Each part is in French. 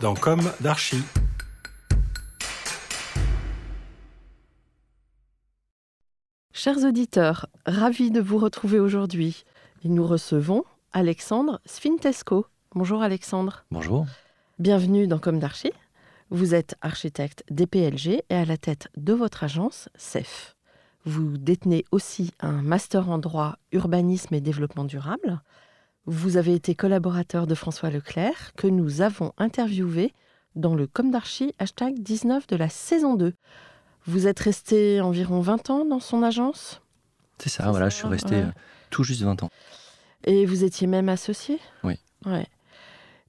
dans Comme d'Archie. Chers auditeurs, ravis de vous retrouver aujourd'hui. Et nous recevons Alexandre Sfintesco. Bonjour Alexandre. Bonjour. Bienvenue dans Comme d'Archie. Vous êtes architecte DPLG et à la tête de votre agence CEF. Vous détenez aussi un master en droit, urbanisme et développement durable. Vous avez été collaborateur de François Leclerc, que nous avons interviewé dans le Comme d'Archie hashtag 19 de la saison 2. Vous êtes resté environ 20 ans dans son agence? C'est ça, voilà, je suis resté ouais. euh, tout juste 20 ans. Et vous étiez même associé? Oui. Ouais.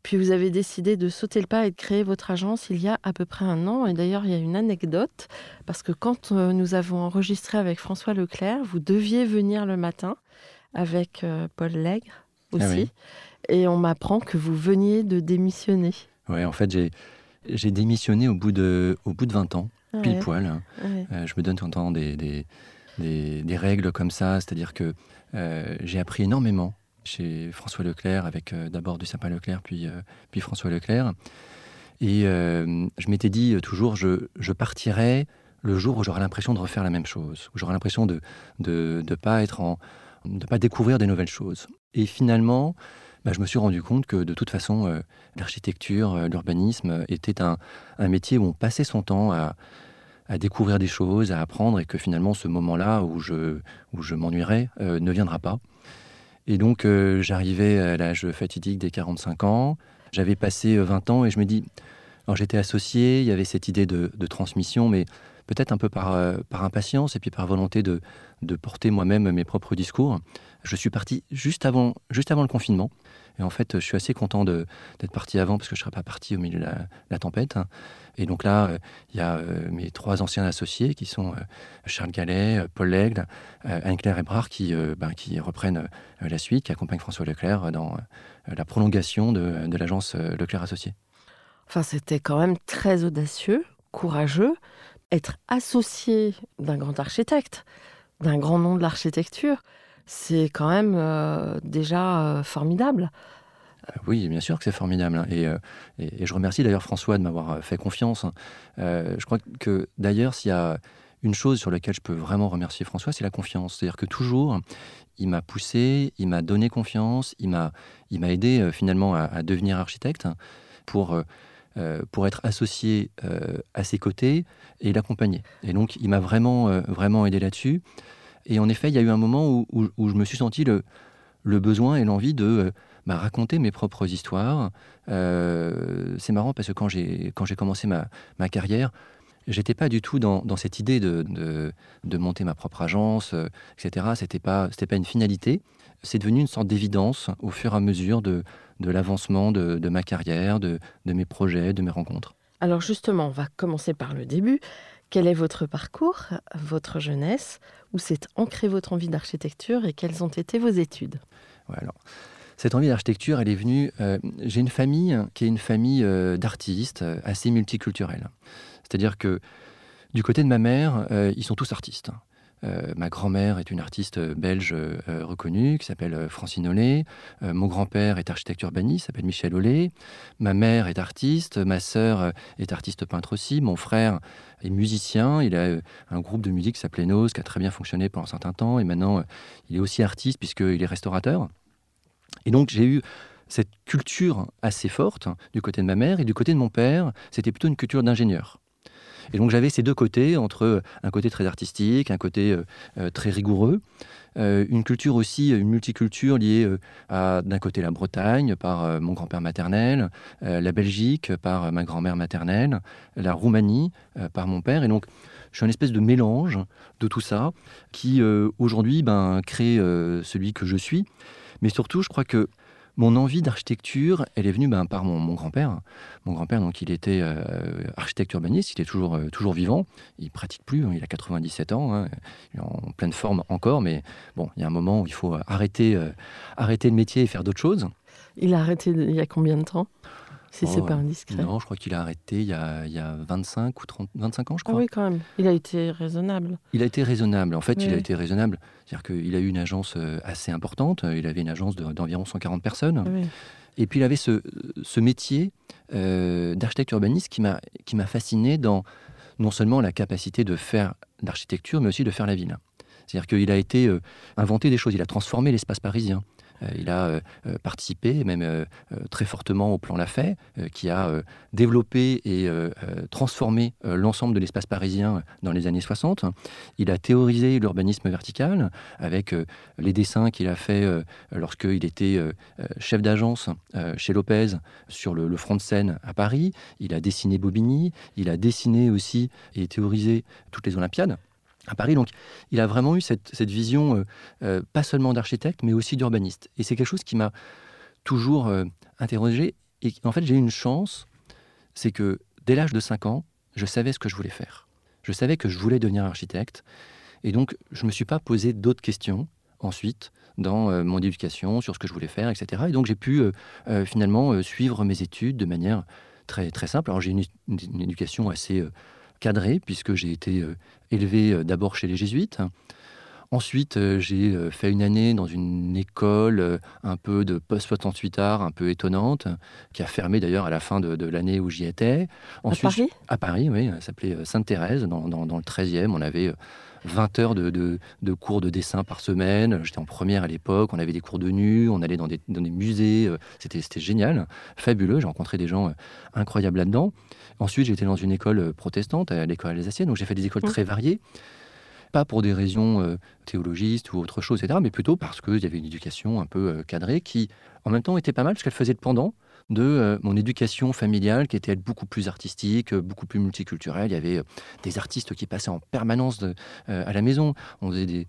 Puis vous avez décidé de sauter le pas et de créer votre agence il y a à peu près un an. Et d'ailleurs, il y a une anecdote, parce que quand euh, nous avons enregistré avec François Leclerc, vous deviez venir le matin avec euh, Paul Lègre aussi. Ah oui. Et on m'apprend que vous veniez de démissionner. Ouais, en fait, j'ai, démissionné au bout, de, au bout de 20 ans, pile Ouais, poil. hein. ouais. Euh, je me donne tout le temps des, des, des- des règles comme ça, c'est-à-dire que euh, j'ai appris énormément chez François Leclerc, avec euh, d'abord du Sapin Leclerc, puis, puis François Leclerc. Et je m'étais dit toujours, je, je partirai le jour où j'aurai l'impression de refaire la même chose, où j'aurai l'impression de ne de, de pas être en, de pas découvrir des nouvelles choses. Et finalement, bah, je me suis rendu compte que de toute façon, euh, l'architecture, euh, l'urbanisme euh, était un, un métier où on passait son temps à, découvrir des choses, à apprendre, et que finalement, ce moment-là où je, où je m'ennuierais ne viendra pas. Et donc, j'arrivais à l'âge fatidique des 45 ans. J'avais passé euh, 20 ans et je me dis, alors j'étais associé, il y avait cette idée de transmission, mais peut-être un peu par, euh, par impatience et puis par volonté de, porter moi-même mes propres discours. Je suis parti juste avant, le confinement. Et en fait, je suis assez content d'être parti avant parce que je ne serais pas parti au milieu de la, tempête. Et donc là, euh, il y a euh, mes trois anciens associés qui sont Charles Gallet, Paul euh, Anne-Claire Ebrard qui, ben, reprennent la suite, qui accompagnent François Leclerc dans la prolongation de, de l'agence Leclerc Associés. Enfin, c'était quand même très audacieux, courageux, être associé d'un grand architecte, d'un grand nom de l'architecture. C'est quand même euh, déjà euh, formidable. Euh, Oui, bien sûr que c'est formidable. hein. Et, je remercie d'ailleurs François de m'avoir fait confiance. Euh, je crois que d'ailleurs, s'il y a une chose sur laquelle je peux vraiment remercier François, c'est la confiance. C'est-à-dire que toujours, il m'a poussé, il m'a donné confiance, il m'a, aidé finalement à, à devenir architecte pour, euh, pour être associé euh, à ses côtés et l'accompagner. Et donc, il m'a vraiment, euh, vraiment aidé là-dessus. Et en effet, il y a eu un moment où, je me suis senti le, besoin et l'envie de bah, raconter mes propres histoires. C'est marrant parce que quand j'ai, quand j'ai commencé ma, ma carrière, j'étais pas du tout dans, dans cette idée de, de, de monter ma propre agence, euh, etc. C'était pas, c'était pas une finalité. C'est devenu une sorte d'évidence au fur et à mesure de, de l'avancement de, de ma carrière, de, de mes projets, de mes rencontres. Alors justement, on va commencer par le début. Quel est votre parcours, votre jeunesse? Où s'est ancrée votre envie d'architecture et quelles ont été vos études? Ouais, alors, cette envie d'architecture, elle est venue. euh, J'ai une famille qui est une famille euh, d'artistes assez multiculturelle. C'est-à-dire que du côté de ma mère, euh, ils sont tous artistes. Euh, ma grand-mère est une artiste euh, belge reconnue qui s'appelle Francine Ollet. Mon grand-père est architecte urbaniste, s'appelle Michel Ollet. Ma mère est artiste. Ma sœur est artiste peintre aussi. Mon frère est musicien. Il a un groupe de musique qui s'appelait Nose, qui a très bien fonctionné pendant un certain temps. Et maintenant, il est aussi artiste puisqu'il est restaurateur. Et donc, j'ai eu cette culture assez forte du côté de ma mère. Et du côté de mon père, c'était plutôt une culture d'ingénieur. Et donc j'avais ces deux côtés, entre euh, un côté très artistique, un côté euh, euh, très rigoureux, une culture aussi, une multiculture liée à d'un côté la Bretagne par mon grand-père maternel, la Belgique par ma grand-mère maternelle, la Roumanie par mon père. Et donc je suis un espèce de mélange de tout ça qui aujourd'hui ben, crée celui que je suis. Mais surtout, je crois que mon envie d'architecture, elle est venue ben, par mon, grand-père. Mon grand-père, il était euh, architecte urbaniste, il est toujours, euh, vivant. Il pratique plus, hein, il a 97 ans, hein, il est en pleine forme encore, mais bon, il y a un moment où il faut arrêter, euh, arrêter le métier et faire d'autres choses. Il a arrêté il y a combien de temps? Si c'est Oh, pas indiscret. Non, je crois qu'il a arrêté il y a, il y a 25 ou 30, 25 ans, je Ah crois. oui, quand même. Il a été raisonnable. Il a été raisonnable. En fait, il a été raisonnable. C'est-à-dire qu'il a eu une agence euh, assez importante. Il avait une agence de- d'environ 140 personnes. Oui. Et puis il avait ce, ce métier euh, d'architecte urbaniste qui m'a qui m'a fasciné dans non seulement la capacité de faire l'architecture, mais aussi de faire la ville. C'est-à-dire qu'il a été euh, inventé des choses, il a transformé l'espace parisien. Euh, il a euh, euh, participé, même très fortement au plan Lafay, qui a développé et transformé l'ensemble de l'espace parisien dans les années 60. Il a théorisé l'urbanisme vertical avec les dessins qu'il a fait lorsqu'il était chef d'agence chez Lopez sur le, le front de Seine à Paris. Il a dessiné Bobigny, il a dessiné aussi et théorisé toutes les Olympiades à Paris. Donc, il a vraiment eu cette, cette vision, euh, euh, pas seulement d'architecte, mais aussi d'urbaniste. Et c'est quelque chose qui m'a toujours euh, interrogé. Et en fait, j'ai eu une chance, c'est que dès l'âge de 5 ans, je savais ce que je voulais faire. Je savais que je voulais devenir architecte. Et donc, je ne me suis pas posé d'autres questions ensuite dans mon éducation sur ce que je voulais faire, etc. Et donc, j'ai pu finalement suivre mes études de manière très, très simple. Alors, j'ai une- une éducation assez cadrée, puisque j'ai été euh, élevé euh, d'abord chez les jésuites. Ensuite, euh, j'ai euh, fait une année dans une école euh, un peu de post-68 art, un peu étonnante, qui a fermé d'ailleurs à la fin de, de l'année où j'y étais. À Paris? À Paris, oui. Elle s'appelait Sainte-Thérèse, dans, dans- dans le 13e. On avait euh, 20 heures de, de- de cours de dessin par semaine. J'étais en première à l'époque. On avait des cours de nu. On allait dans des, dans des musées. C'était génial, fabuleux. J'ai rencontré des gens incroyables là-dedans. Ensuite, j'étais dans une école protestante, à l'école alsacienne. Donc, j'ai fait des écoles Mhm. très variées. Pas pour des raisons euh, théologistes ou autre chose, etc., mais plutôt parce qu'il y avait une éducation un peu euh, cadrée qui, en même temps, était pas mal, parce qu'elle faisait le pendant de euh, mon éducation familiale qui était beaucoup plus artistique, euh, beaucoup plus multiculturelle. Il y avait euh, des artistes qui passaient en permanence de- à la maison. On faisait des,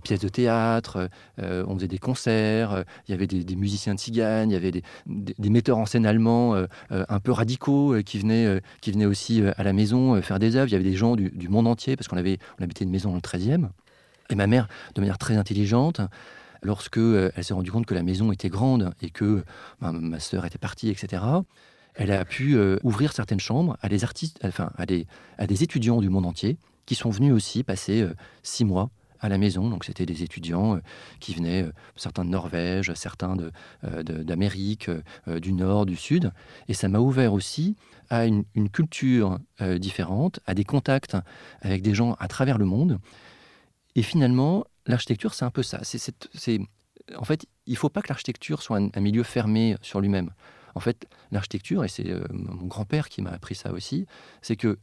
pièces de théâtre, on faisait des concerts, il y avait des, musiciens tziganes, il y avait des, metteurs en scène allemands un peu radicaux qui, venaient, qui venaient aussi à la maison faire des œuvres. Il y avait des gens du, du monde entier parce qu'on avait, on habitait une maison dans le 13e. Et ma mère, de manière très intelligente, lorsque euh, elle s'est rendue compte que la maison était grande et que ben, ma sœur était partie, etc., elle a pu euh, ouvrir certaines chambres à des artistes, enfin à des, à des étudiants du monde entier qui sont venus aussi passer euh, six mois à la maison. Donc c'était des étudiants qui venaient, certains de Norvège, certains d'Amérique, du Nord, du Sud. Et ça m'a ouvert aussi à une, une culture différente, à des contacts avec des gens à travers le monde. Et finalement, l'architecture, c'est un peu ça. C'est, en fait, il ne faut pas que l'architecture soit un, un milieu fermé sur lui-même. En fait, l'architecture, et c'est euh, mon grand-père qui m'a appris ça aussi, c'est que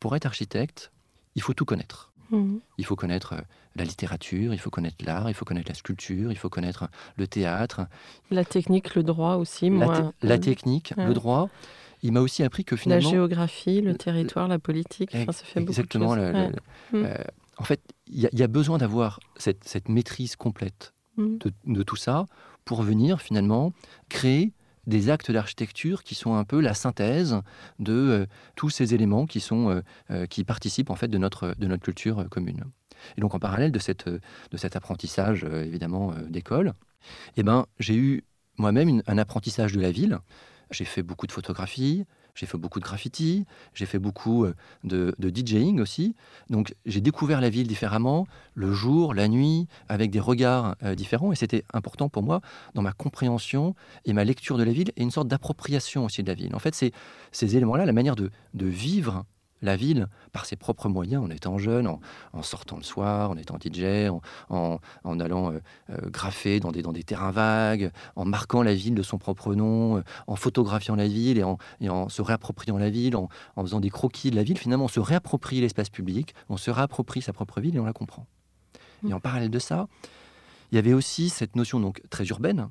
pour être architecte, il faut tout connaître. Mhm. Il faut connaître euh, la littérature, il faut connaître l'art, il faut connaître la sculpture, il faut connaître le théâtre, La technique, le droit aussi. la, moi, te- la euh, technique, ouais. le droit. Il m'a aussi appris que la finalement... géographie, le territoire, la politique. Enfin, ça fait Exactement. beaucoup de choses. Ouais. le- euh, en fait, y, y a besoin d'avoir cette, cette maîtrise complète Mhm. de, de tout ça pour venir finalement créer des actes d'architecture qui sont un peu la synthèse de euh, tous ces éléments qui sont euh, euh, qui participent en fait de notre de notre culture commune. Et donc en parallèle de cette de cet apprentissage évidemment d'école, eh ben j'ai eu moi-même un apprentissage de la ville. J'ai fait beaucoup de photographies, j'ai fait beaucoup de graffiti, j'ai fait beaucoup euh, de, DJing aussi. Donc j'ai découvert la ville différemment, le jour, la nuit, avec des regards euh, différents. Et c'était important pour moi dans ma compréhension et ma lecture de la ville et une sorte d'appropriation aussi de la ville. En fait, c'est ces éléments-là, la manière de, de vivre la ville par ses propres moyens, en étant jeune, en, sortant le soir, en étant DJ, en, allant euh, euh, graffer dans des, dans des terrains vagues, en marquant la ville de son propre nom, euh, en photographiant la ville et en, en se réappropriant la ville, en, faisant des croquis de la ville. Finalement, on se réapproprie l'espace public, on se réapproprie sa propre ville et on la comprend. Et en parallèle de ça, il y avait aussi cette notion donc très urbaine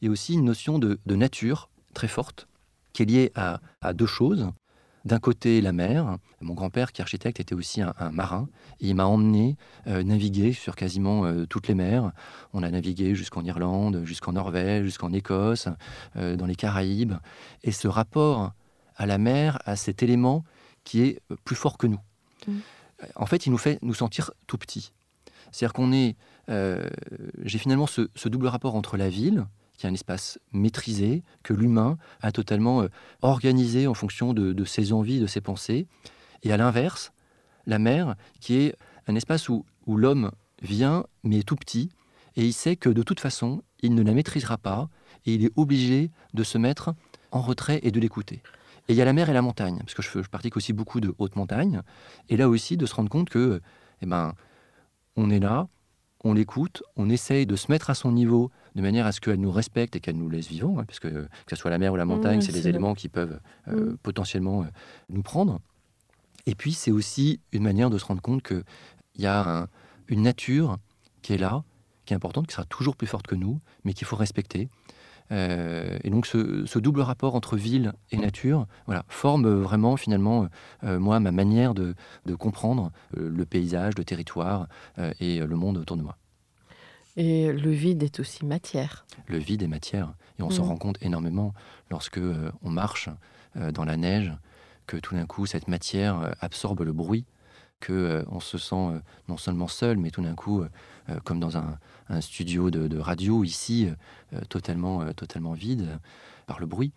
et aussi une notion de, nature très forte qui est liée à deux choses. D'un côté, la mer. Mon grand-père, qui est architecte, était aussi un, marin. Et il m'a emmené euh, naviguer sur quasiment euh, toutes les mers. On a navigué jusqu'en Irlande, jusqu'en Norvège, jusqu'en Écosse, euh, dans les Caraïbes. Et ce rapport à la mer, à cet élément qui est plus fort que nous. Mmh. En fait, il nous fait nous sentir tout petits. C'est-à-dire qu'on est. J'ai finalement ce double rapport entre la ville, qui est un espace maîtrisé, que l'humain a totalement euh, organisé en fonction de, ses envies, de ses pensées. Et à l'inverse, la mer, qui est un espace où, où l'homme vient, mais tout petit, et il sait que de toute façon, il ne la maîtrisera pas, et il est obligé de se mettre en retrait et de l'écouter. Et il y a la mer et la montagne, parce que je, je pratique aussi beaucoup de haute montagne, et là aussi de se rendre compte que, eh ben, on est là, on l'écoute, on essaye de se mettre à son niveau de manière à ce qu'elle nous respecte et qu'elle nous laisse vivants, hein, puisque que ce soit la mer ou la montagne, c'est des éléments qui peuvent euh, mm. potentiellement euh, nous prendre. Et puis c'est aussi une manière de se rendre compte qu'il y a une nature qui est là, qui est importante, qui sera toujours plus forte que nous, mais qu'il faut respecter. Euh, et donc ce, double rapport entre ville et nature voilà, forme vraiment finalement, moi, ma manière de, de comprendre le paysage, le territoire et le monde autour de moi. Et le vide est aussi matière. Le vide est matière. Et on s'en mm. rend compte énormément lorsque euh, on marche euh, dans la neige, que tout d'un coup, cette matière euh, absorbe le bruit, que on se sent non seulement seul, mais tout d'un coup, comme dans un, studio de, radio ici, totalement, totalement vide par le bruit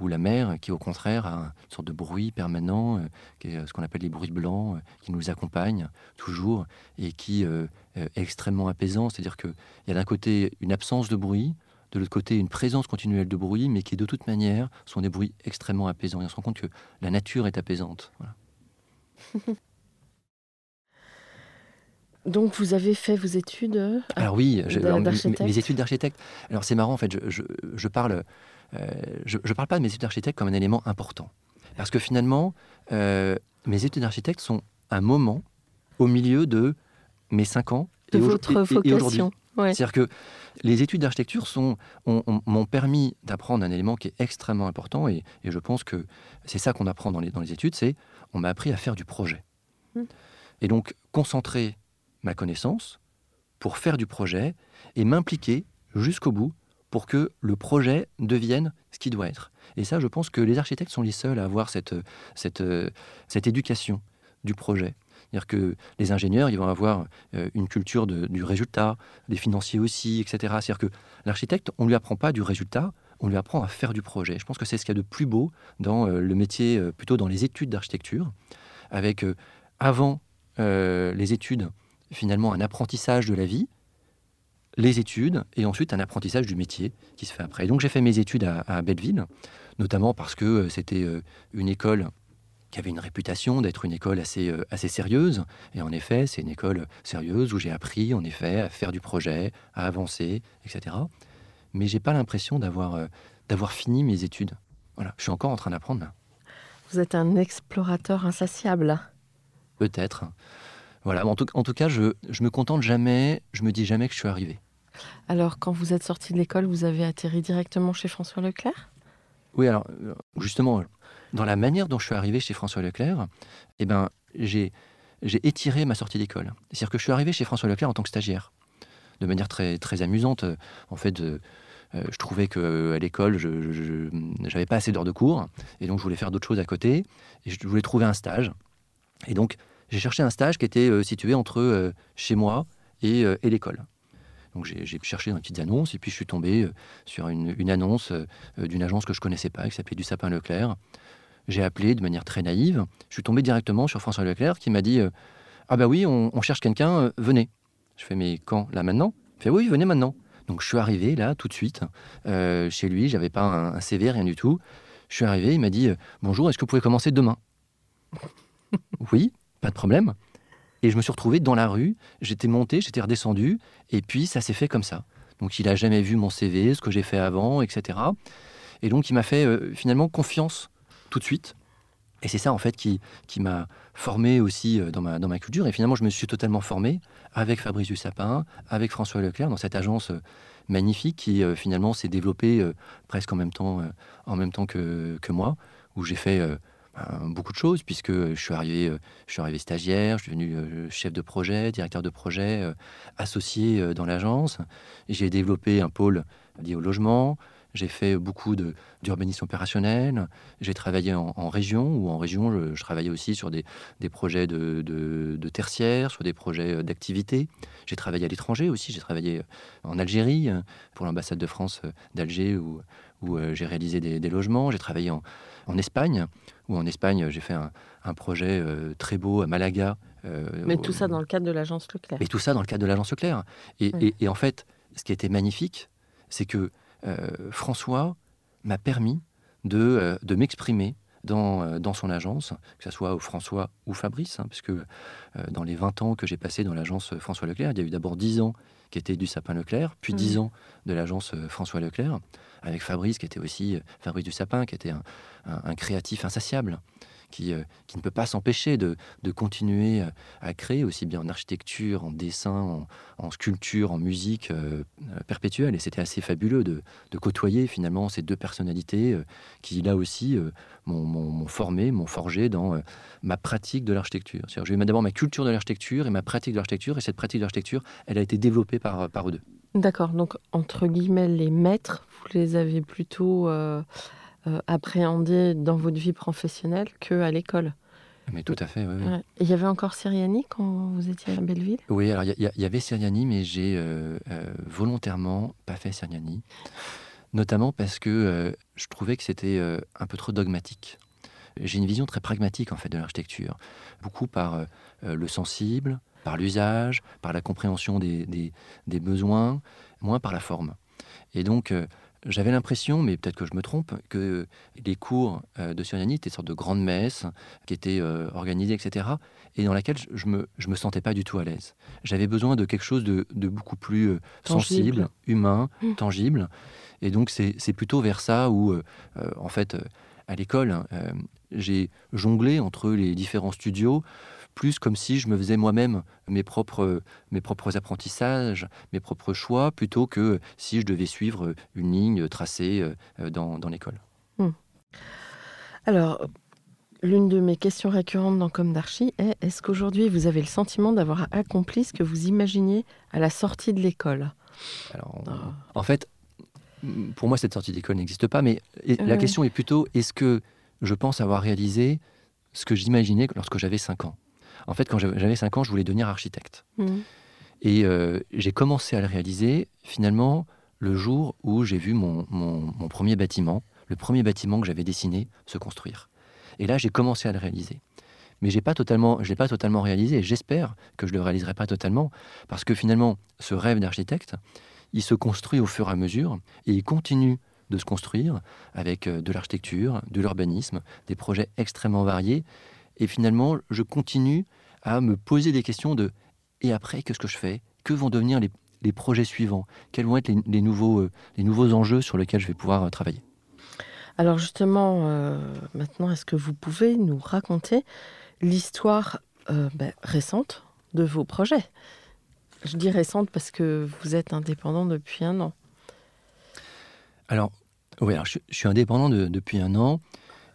ou la mer qui au contraire a une sorte de bruit permanent, euh, ce qu'on appelle les bruits blancs, euh, qui nous accompagnent toujours et qui euh, est extrêmement apaisant. C'est-à-dire qu'il y a d'un côté une absence de bruit, de l'autre côté une présence continuelle de bruit, mais qui de toute manière sont des bruits extrêmement apaisants. Et on se rend compte que la nature est apaisante. Donc vous avez fait vos études Alors oui, mes, études d'architecte. Alors c'est marrant en fait, je, je parle euh, je ne parle pas de mes études d'architecte comme un élément important. Parce que finalement, euh, mes études d'architecte sont un moment au milieu de mes cinq ans de votre vocation. C'est-à-dire que les études d'architecture m'ont permis d'apprendre un élément qui est extrêmement important et, je pense que c'est ça qu'on apprend dans les, dans les études, c'est on m'a appris à faire du projet. Hmm. Et donc concentrer ma connaissance pour faire du projet et m'impliquer jusqu'au bout pour que le projet devienne ce qu'il doit être. Et ça, je pense que les architectes sont les seuls à avoir cette, cette, cette éducation du projet. C'est-à-dire que les ingénieurs, ils vont avoir euh, une culture du résultat, les financiers aussi, etc. C'est-à-dire que l'architecte, on ne lui apprend pas du résultat, on lui apprend à faire du projet. Je pense que c'est ce qu'il y a de plus beau dans euh, le métier, euh, plutôt dans les études d'architecture, avec avant les études, finalement, un apprentissage de la vie, les études et ensuite un apprentissage du métier qui se fait après. donc j'ai fait mes études à, Belleville, notamment parce que euh, c'était euh, une école qui avait une réputation d'être une école assez, euh, assez sérieuse. Et en effet, c'est une école sérieuse où j'ai appris, en effet, à faire du projet, à avancer, etc. Mais j'ai pas l'impression d'avoir d'avoir fini mes études. Voilà, je suis encore en train d'apprendre. Vous êtes un explorateur insatiable. Peut-être. Voilà, en tout, en tout cas, je, je me contente jamais, je me dis jamais que je suis arrivé. Alors, quand vous êtes sorti de l'école, vous avez atterri directement chez François Leclerc? Oui, alors, euh, justement, dans la manière dont je suis arrivé chez François Leclerc, eh ben, j'ai, j'ai étiré ma sortie d'école. C'est-à-dire que je suis arrivé chez François Leclerc en tant que stagiaire, de manière très, très amusante. En fait, euh, je trouvais qu'à l'école, je n'avais pas assez d'heures de cours, et donc je voulais faire d'autres choses à côté, et je voulais trouver un stage. Et donc, j'ai cherché un stage qui était euh, situé entre euh, chez moi et, euh, l'école. Donc j'ai cherché dans les petites annonces et puis je suis tombé sur une, annonce d'une agence que je connaissais pas qui s'appelait Du Sapin Leclerc. J'ai appelé de manière très naïve. Je suis tombé directement sur François Leclerc qui m'a dit Ah bah oui, on, on cherche quelqu'un, venez. Je fais Mais quand? Là maintenant? Il fait Oui, venez maintenant. Donc je suis arrivé là tout de suite chez lui. J'avais pas un, un, CV, rien du tout. Je suis arrivé, il m'a dit Bonjour, est-ce que vous pouvez commencer demain? Oui, pas de problème. Et je me suis retrouvé dans la rue, j'étais monté, j'étais redescendu, et puis ça s'est fait comme ça. Donc il n'a jamais vu mon CV, ce que j'ai fait avant, etc. Et donc il m'a fait euh, finalement confiance tout de suite. Et c'est ça en fait qui, qui m'a formé aussi euh, dans ma, dans ma culture. Et finalement je me suis totalement formé avec Fabrice Dussapin, avec François Leclerc, dans cette agence euh, magnifique qui finalement s'est développée presque en même temps, en même temps que, que moi, où j'ai fait beaucoup de choses, puisque je suis arrivé, euh, je suis arrivé stagiaire, je suis devenu euh, chef de projet, directeur de projet, euh, associé dans l'agence. J'ai développé un pôle lié au logement. J'ai fait beaucoup d'urbanisme opérationnel. J'ai travaillé en, région, ou en région, je, travaillais aussi sur des, des projets de, de, tertiaire, sur des projets d'activité. J'ai travaillé à l'étranger aussi. J'ai travaillé en Algérie, pour l'ambassade de France d'Alger, où, où j'ai réalisé des, des logements. J'ai travaillé en, en Espagne, où en Espagne, j'ai fait un, projet euh, très beau à Malaga. Euh, Mais tout ça dans le cadre de l'agence Leclerc. Mais tout ça dans le cadre de l'agence Leclerc. Et, en fait, ce qui était magnifique, c'est que euh, François m'a permis de, de m'exprimer dans, dans, son agence, que ce soit François ou Fabrice, hein, puisque dans les 20 ans que j'ai passé dans l'agence François Leclerc, il y a eu d'abord 10 ans qui étaient du Sapin Leclerc, puis 10 mmh. ans de l'agence François Leclerc avec Fabrice, qui était aussi euh, Fabrice du Sapin, qui était un, créatif insatiable, qui, euh, qui, ne peut pas s'empêcher de, continuer euh, à créer, aussi bien en architecture, en dessin, en, sculpture, en musique perpétuelle. Et c'était assez fabuleux de, de, côtoyer finalement ces deux personnalités qui, là aussi, m'ont formé, m'ont forgé dans ma pratique de l'architecture. J'ai eu d'abord ma culture de l'architecture et ma pratique de l'architecture, et cette pratique de l'architecture, elle a été développée par, par eux deux. D'accord, donc entre guillemets, les maîtres, vous les avez plutôt euh, euh, appréhendés dans votre vie professionnelle qu'à l'école. Mais tout à fait, oui. Il y avait encore Siriani quand vous étiez à Belleville? Oui, alors il y, avait Siriani, mais j'ai euh, volontairement pas fait Siriani. Notamment parce que je trouvais que c'était un peu trop dogmatique. J'ai une vision très pragmatique en fait de l'architecture, beaucoup par le sensible, par l'usage, par la compréhension des, des, besoins, moins par la forme. Et donc, euh, j'avais l'impression, mais peut-être que je me trompe, que les cours euh, de Suriani étaient une sorte de grande messe qui étaient euh, organisées, etc., et dans laquelle je me, je me sentais pas du tout à l'aise. J'avais besoin de quelque chose de, de beaucoup plus sensible, humain, mmh. tangible. Et donc, c'est plutôt vers ça où, en fait, à l'école, hein, j'ai jonglé entre les différents studios plus comme si je me faisais moi-même mes propres, mes propres apprentissages, mes propres choix, plutôt que si je devais suivre une ligne tracée euh, dans, dans l'école. Hmm. Alors, l'une de mes questions récurrentes dans Comme d'Archie est est-ce qu'aujourd'hui vous avez le sentiment d'avoir accompli ce que vous imaginiez à la sortie de l'école? Alors, ah. En fait, pour moi, cette sortie d'école n'existe pas, mais la question est plutôt est-ce que je pense avoir réalisé ce que j'imaginais lorsque j'avais 5 ans? En fait, quand j'avais 5 ans, je voulais devenir architecte. Mmh. Et euh, j'ai commencé à le réaliser finalement le jour où j'ai vu mon, premier bâtiment, le premier bâtiment que j'avais dessiné, se construire. Et là, j'ai commencé à le réaliser. Mais j'ai pas totalement, je l'ai pas totalement réalisé. J'espère que je le réaliserai pas totalement, parce que finalement, ce rêve d'architecte, il se construit au fur et à mesure, et il continue de se construire avec euh, de l'architecture, de l'urbanisme, des projets extrêmement variés, et finalement, je continue à me poser des questions de et après, qu'est-ce que je fais? Que vont devenir les, projets suivants? Quels vont être les, nouveaux, euh, les nouveaux enjeux sur lesquels je vais pouvoir euh, travailler? Alors justement, euh, maintenant, est-ce que vous pouvez nous raconter l'histoire ben, récente de vos projets? Je dis récente parce que vous êtes indépendant depuis un an. Alors, oui, je, suis indépendant depuis un an.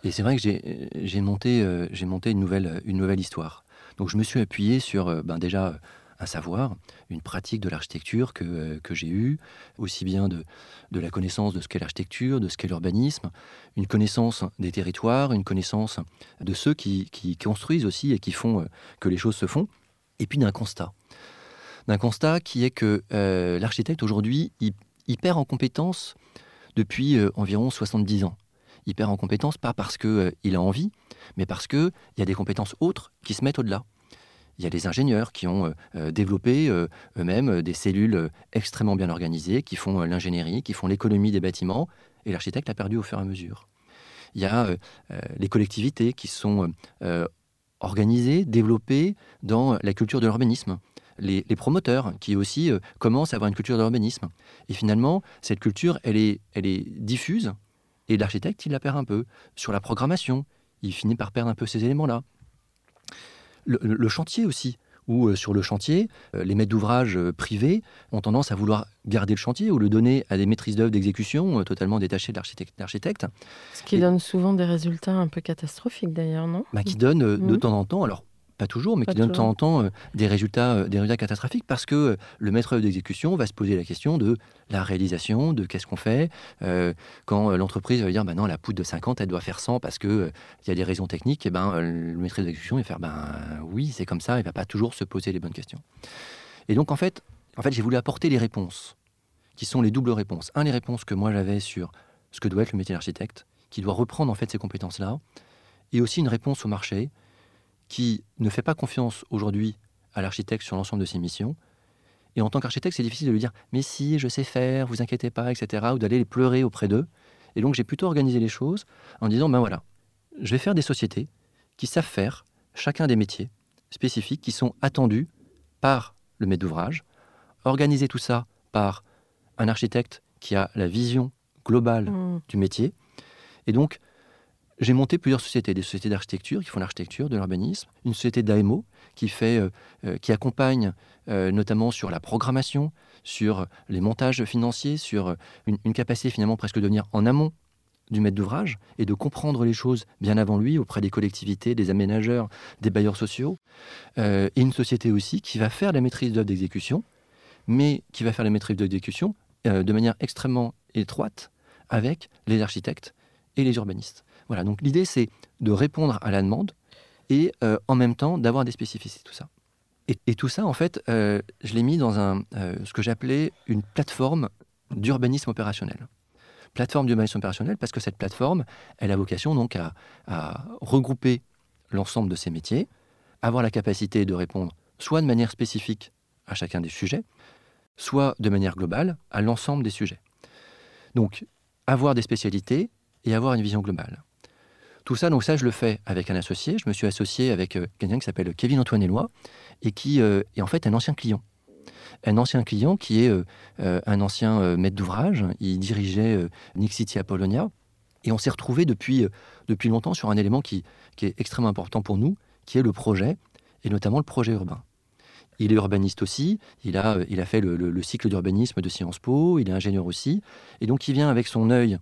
Et c'est vrai que j'ai monté, euh, monté une, nouvelle, une nouvelle histoire. Donc je me suis appuyé sur euh, ben déjà un savoir, une pratique de l'architecture que, euh, j'ai eue, aussi bien de, la connaissance de ce qu'est l'architecture, de ce qu'est l'urbanisme, une connaissance des territoires, une connaissance de ceux qui, construisent aussi et qui font que les choses se font, et puis d'un constat. d'un constat qui est que euh, l'architecte aujourd'hui, il, perd en compétences depuis euh, environ 70 ans. Il perd en compétences pas parce qu'il a envie, mais parce qu'il y a des compétences autres qui se mettent au-delà. Il y a des ingénieurs qui ont développé eux-mêmes des cellules extrêmement bien organisées, qui font l'ingénierie, qui font l'économie des bâtiments, et l'architecte a perdu au fur et à mesure. Il y a les collectivités qui sont organisées, développées dans la culture de l'urbanisme. Les, promoteurs qui aussi euh, commencent à avoir une culture de l'urbanisme. Et finalement, cette culture, elle est, elle est diffuse, et l'architecte, il la perd un peu. Sur la programmation, il finit par perdre un peu ces éléments-là. le chantier aussi où euh, sur le chantier, euh, les maîtres d'ouvrage euh, privés ont tendance à vouloir garder le chantier ou le donner à des maîtrises d'œuvre d'exécution totalement détachées de l'architecte. Ce qui donne souvent des résultats un peu catastrophiques d'ailleurs, non? Bah, Qui donne de mmh. temps en temps, alors pas toujours, mais qui donne de temps en temps euh, des, résultats, euh, des résultats catastrophiques parce que euh, le maître d'exécution va se poser la question de la réalisation, de qu'est-ce qu'on fait. quand l'entreprise va dire, bah non, la poudre de 50, elle doit faire 100 parce qu'il il y a des raisons techniques, et ben, le maître d'exécution va faire, ben oui, c'est comme ça, il va pas toujours se poser les bonnes questions. Et donc, en fait, en fait j'ai voulu apporter les réponses, qui sont les doubles réponses. Un, les réponses que moi j'avais sur ce que doit être le métier d'architecte, qui doit reprendre en fait ces compétences-là, et aussi une réponse au marché qui ne fait pas confiance aujourd'hui à l'architecte sur l'ensemble de ses missions. Et en tant qu'architecte, c'est difficile de lui dire Mais si, je sais faire, vous inquiétez pas, etc. ou d'aller les pleurer auprès d'eux. Et donc, j'ai plutôt organisé les choses en disant Ben voilà, je vais faire des sociétés qui savent faire chacun des métiers spécifiques qui sont attendus par le maître d'ouvrage, organiser tout ça par un architecte qui a la vision globale mmh. du métier. Et donc, j'ai monté plusieurs sociétés, des sociétés d'architecture qui font l'architecture, de l'urbanisme, une société d'AMO qui, fait, euh, euh, qui accompagne euh, notamment sur la programmation, sur les montages financiers, sur une, capacité finalement presque de venir en amont du maître d'ouvrage et de comprendre les choses bien avant lui auprès des collectivités, des aménageurs, des bailleurs sociaux. et une société aussi qui va faire la maîtrise d'œuvre d'exécution, mais qui va faire la maîtrise d'œuvre d'exécution de manière extrêmement étroite avec les architectes et les urbanistes. Voilà, donc l'idée c'est de répondre à la demande et euh, en même temps d'avoir des spécificités, tout ça. Et, tout ça, en fait, euh, je l'ai mis dans un, euh, ce que j'appelais une plateforme d'urbanisme opérationnel. Plateforme d'urbanisme opérationnel parce que cette plateforme, elle a vocation donc à, à regrouper l'ensemble de ces métiers, avoir la capacité de répondre soit de manière spécifique à chacun des sujets, soit de manière globale à l'ensemble des sujets. Donc, avoir des spécialités et avoir une vision globale. Tout ça, donc ça, je le fais avec un associé. Je me suis associé avec euh, quelqu'un qui s'appelle Kevin Antoine Éloi et qui euh, est en fait un ancien client. Un ancien client qui est euh, un ancien maître d'ouvrage. Il dirigeait Nick City Apollonia. Et on s'est retrouvé depuis, depuis longtemps sur un élément qui, qui est extrêmement important pour nous, qui est le projet, et notamment le projet urbain. Il est urbaniste aussi, il a, il a fait le, le cycle d'urbanisme de Sciences Po, il est ingénieur aussi, et donc il vient avec son œil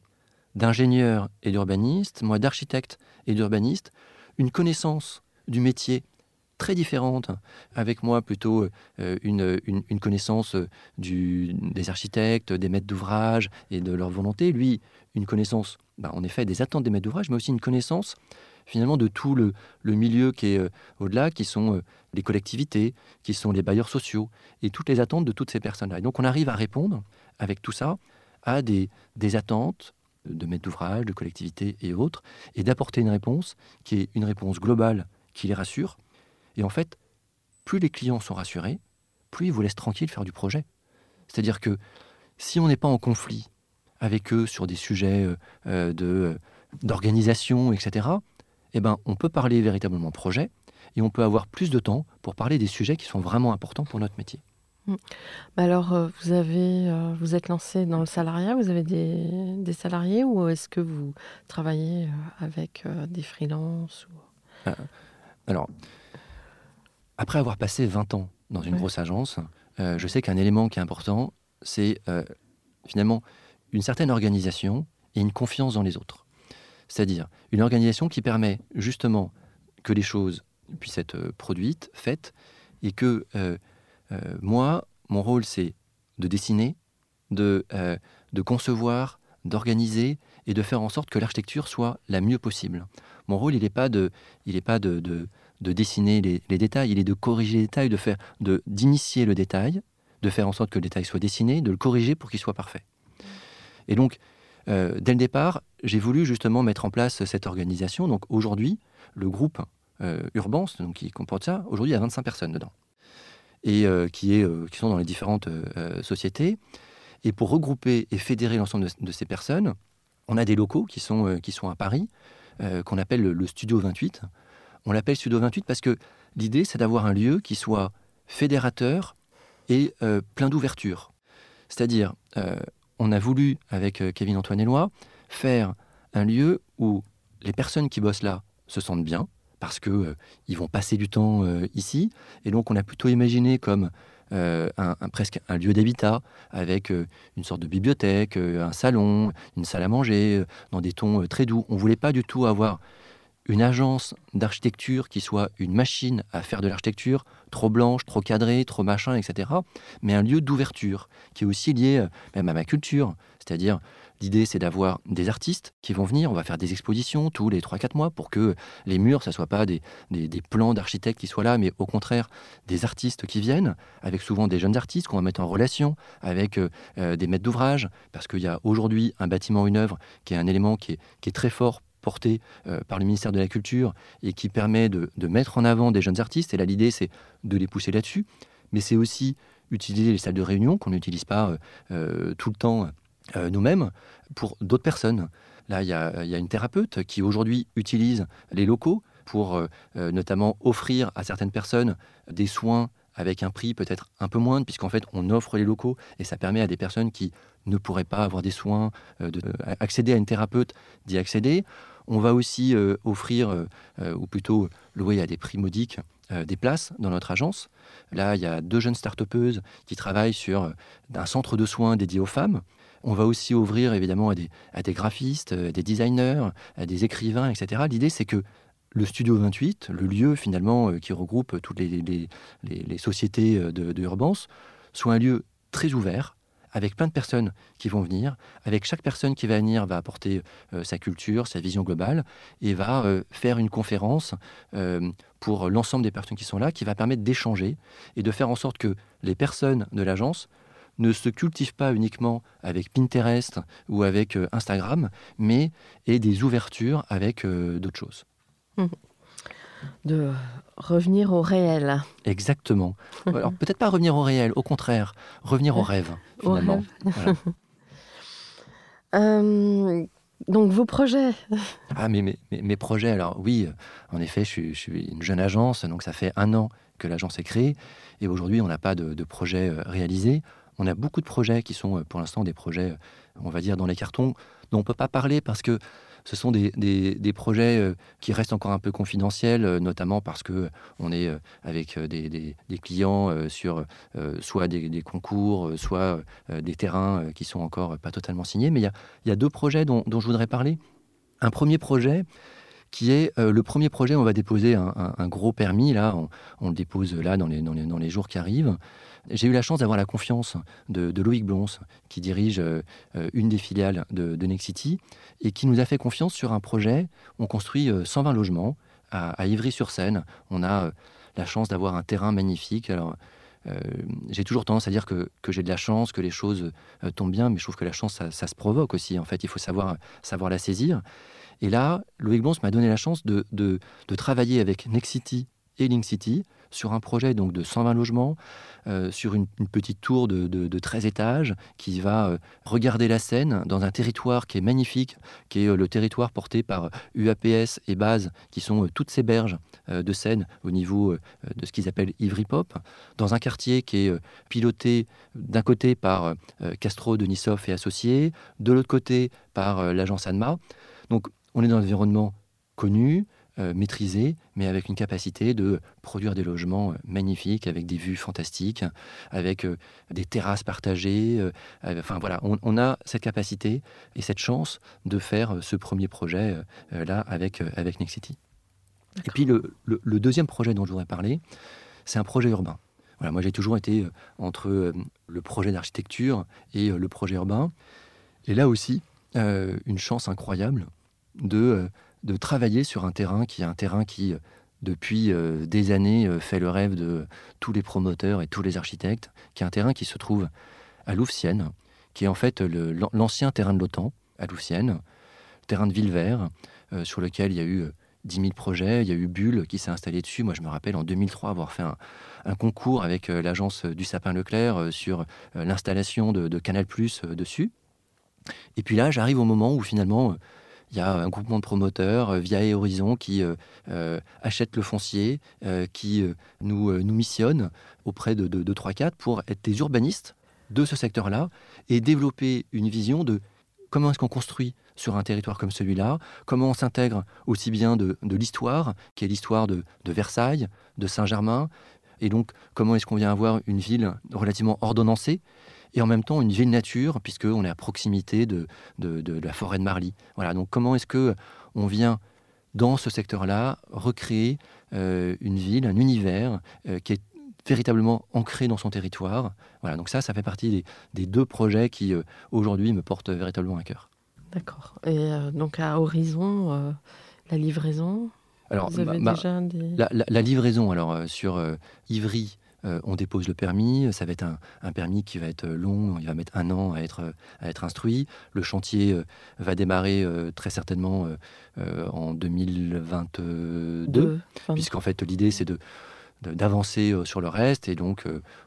d'ingénieur et d'urbaniste, moi d'architecte et d'urbaniste, une connaissance du métier très différente, avec moi plutôt euh, une, une, connaissance des architectes, des maîtres d'ouvrage et de leur volonté, lui une connaissance bah, en effet des attentes des maîtres d'ouvrage, mais aussi une connaissance finalement de tout le, le milieu qui est euh, au-delà, qui sont euh, les collectivités, qui sont les bailleurs sociaux, et toutes les attentes de toutes ces personnes-là. Et donc on arrive à répondre avec tout ça à des, des attentes, de maîtres d'ouvrage, de collectivités et autres, et d'apporter une réponse qui est une réponse globale qui les rassure. Et en fait, plus les clients sont rassurés, plus ils vous laissent tranquille faire du projet. C'est-à-dire que si on n'est pas en conflit avec eux sur des sujets euh, euh, de, euh, d'organisation, etc., eh ben, on peut parler véritablement projet et on peut avoir plus de temps pour parler des sujets qui sont vraiment importants pour notre métier. Mmh. Alors, euh, vous avez, euh, vous êtes lancé dans le salariat, vous avez des, salariés ou est-ce que vous travaillez euh, avec des freelances Alors, après avoir passé 20 ans dans une grosse agence, je sais qu'un élément qui est important, c'est finalement une certaine organisation et une confiance dans les autres. C'est-à-dire une organisation qui permet justement que les choses puissent être produites, faites, et que euh, moi, mon rôle, c'est de dessiner, de, euh, de concevoir, d'organiser et de faire en sorte que l'architecture soit la mieux possible. Mon rôle, il n'est pas, de, il pas de, de, de dessiner les, détails, il est de corriger les détails, de faire, de d'initier le détail, de faire en sorte que le détail soit dessiné, de le corriger pour qu'il soit parfait. Et donc, euh, dès le départ, j'ai voulu justement mettre en place cette organisation. Donc aujourd'hui, le groupe euh, donc, qui comporte ça, aujourd'hui il y a 25 personnes dedans, et euh, qui, est, qui sont dans les différentes sociétés. Et pour regrouper et fédérer l'ensemble de, ces personnes, on a des locaux qui sont, qui sont à Paris, qu'on appelle le, Studio 28. On l'appelle Studio 28 parce que l'idée, c'est d'avoir un lieu qui soit fédérateur et plein d'ouverture. C'est-à-dire, on a voulu, avec euh, Kevin Antoine Eloi, faire un lieu où les personnes qui bossent là se sentent bien, parce qu'ils euh, vont passer du temps euh, ici. Et donc, on a plutôt imaginé comme un, presque un lieu d'habitat, avec une sorte de bibliothèque, un salon, une salle à manger, dans des tons très doux. On voulait pas du tout avoir une agence d'architecture qui soit une machine à faire de l'architecture, trop blanche, trop cadrée, trop machin, etc. Mais un lieu d'ouverture qui est aussi lié euh, même à ma culture. C'est-à-dire, l'idée, c'est d'avoir des artistes qui vont venir. On va faire des expositions tous les 3-4 mois pour que les murs, ça ne soit pas des, plans d'architectes qui soient là, mais au contraire, des artistes qui viennent, avec souvent des jeunes artistes qu'on va mettre en relation avec euh, euh, des maîtres d'ouvrage, parce qu'il y a aujourd'hui un bâtiment, une œuvre, qui est un élément qui est, qui est très fort porté euh, par le ministère de la Culture et qui permet de, mettre en avant des jeunes artistes. Et là, l'idée, c'est de les pousser là-dessus. Mais c'est aussi utiliser les salles de réunion qu'on n'utilise pas tout le temps nous-mêmes pour d'autres personnes. Là, il y, a, une thérapeute qui aujourd'hui utilise les locaux pour notamment offrir à certaines personnes des soins avec un prix peut-être un peu moindre, puisqu'en fait, on offre les locaux et ça permet à des personnes qui ne pourraient pas avoir des soins, d'accéder à une thérapeute, d'y accéder. On va aussi euh, offrir, euh, euh, ou plutôt louer à des prix modiques, des places dans notre agence. Là, il y a deux jeunes start qui travaillent sur un centre de soins dédié aux femmes. On va aussi ouvrir évidemment à des, graphistes, des designers, à des écrivains, etc. L'idée, c'est que le Studio 28, le lieu finalement qui regroupe toutes les, sociétés de, de soit un lieu très ouvert, avec plein de personnes qui vont venir. Avec chaque personne qui va venir va apporter euh, sa culture, sa vision globale et va euh, faire une conférence euh, pour l'ensemble des personnes qui sont là, qui va permettre d'échanger et de faire en sorte que les personnes de l'agence ne se cultivent pas uniquement avec Pinterest ou avec Instagram, mais aient des ouvertures avec d'autres choses. Mmh de revenir au réel. Exactement. Alors peut-être pas revenir au réel, au contraire, revenir au rêve, finalement. Euh, donc vos projets Ah, mais mes, mes, projets, alors oui, en effet, je suis, une jeune agence, donc ça fait un an que l'agence est créée, et aujourd'hui, on n'a pas de, de projet euh, réalisé. On a beaucoup de projets qui sont euh, pour l'instant des projets, on va dire, dans les cartons, dont on ne peut pas parler parce que ce sont des, projets euh, qui restent encore un peu confidentiels, euh, notamment parce que on est euh, avec des, clients sur soit des, concours, soit des terrains qui sont encore pas totalement signés. Mais il y a, deux projets dont, je voudrais parler. Un premier projet, qui est le premier projet. On va déposer un, gros permis, là, on, le dépose là dans les jours qui arrivent. J'ai eu la chance d'avoir la confiance de, Loïc Blons, qui dirige euh, une des filiales de, Nexity, et qui nous a fait confiance sur un projet. On construit 120 euh, logements à, Ivry-sur-Seine. On a euh, la chance d'avoir un terrain magnifique. Alors, j'ai toujours tendance à dire que, j'ai de la chance, que les choses tombent bien, mais je trouve que la chance, ça, se provoque aussi. En fait, il faut savoir, la saisir. Et là, Loïc Blons m'a donné la chance de, de, de travailler avec Nexity et Link City sur un projet donc de 120 logements, euh, sur une, petite tour de, 13 étages qui va euh, regarder la Seine dans un territoire qui est magnifique, qui est euh, le territoire porté par UAPS et Base, qui sont toutes ces berges de Seine au niveau de ce qu'ils appellent Ivry Pop, dans un quartier qui est piloté d'un côté par Castro, Denisov et Associés, de l'autre côté par l'agence ANMA. Donc on est dans un environnement connu, euh, maîtrisé, mais avec une capacité de produire des logements euh, magnifiques, avec des vues fantastiques, avec euh, des terrasses partagées. enfin voilà, on, a cette capacité et cette chance de faire ce premier projet là avec, avec Nexity. Et puis le, deuxième projet dont je voudrais parler, c'est un projet urbain. Voilà, moi j'ai toujours été entre le projet d'architecture et le projet urbain. Et là aussi, une chance incroyable de de travailler sur un terrain qui est un terrain qui, depuis euh, des années, euh, fait le rêve de tous les promoteurs et tous les architectes, qui est un terrain qui se trouve à Louvciennes, qui est en fait l'ancien terrain de l'OTAN à Louvciennes, terrain de Villevert, euh, sur lequel il y a eu 10 000 projets, il y a eu Bulle qui s'est installé dessus. Moi, je me rappelle en 2003 avoir fait un, concours avec l'agence du Sapin Leclerc sur l'installation de, de, Canal Plus dessus. Et puis là, j'arrive au moment où finalement il y a un groupement de promoteurs, euh, via Horizon, qui euh, euh, achètent le foncier, qui nous, nous missionne auprès de, de, 3-4 pour être des urbanistes de ce secteur-là et développer une vision de comment est-ce qu'on construit sur un territoire comme celui-là, comment on s'intègre aussi bien de, de l'histoire, qui est l'histoire de, de, Versailles, de Saint-Germain, et donc comment est-ce qu'on vient avoir une ville relativement ordonnancée, et en même temps une ville nature, puisqu'on est à proximité de, de, la forêt de Marly. Voilà, donc comment est-ce que on vient dans ce secteur-là recréer euh, une ville, un univers euh, qui est véritablement ancré dans son territoire? Voilà, donc ça, ça fait partie des, deux projets qui euh, aujourd'hui me portent véritablement à cœur. D'accord. Et donc à Horizon, la livraison? Alors, Vous avez déjà des... la, la, livraison, alors sur Ivry, euh, on dépose le permis, ça va être un, permis qui va être long, il va mettre un an à être, à être instruit. Le chantier euh, va démarrer euh, très certainement en 2022, puisqu'en fait l'idée c'est de d'avancer sur le reste et donc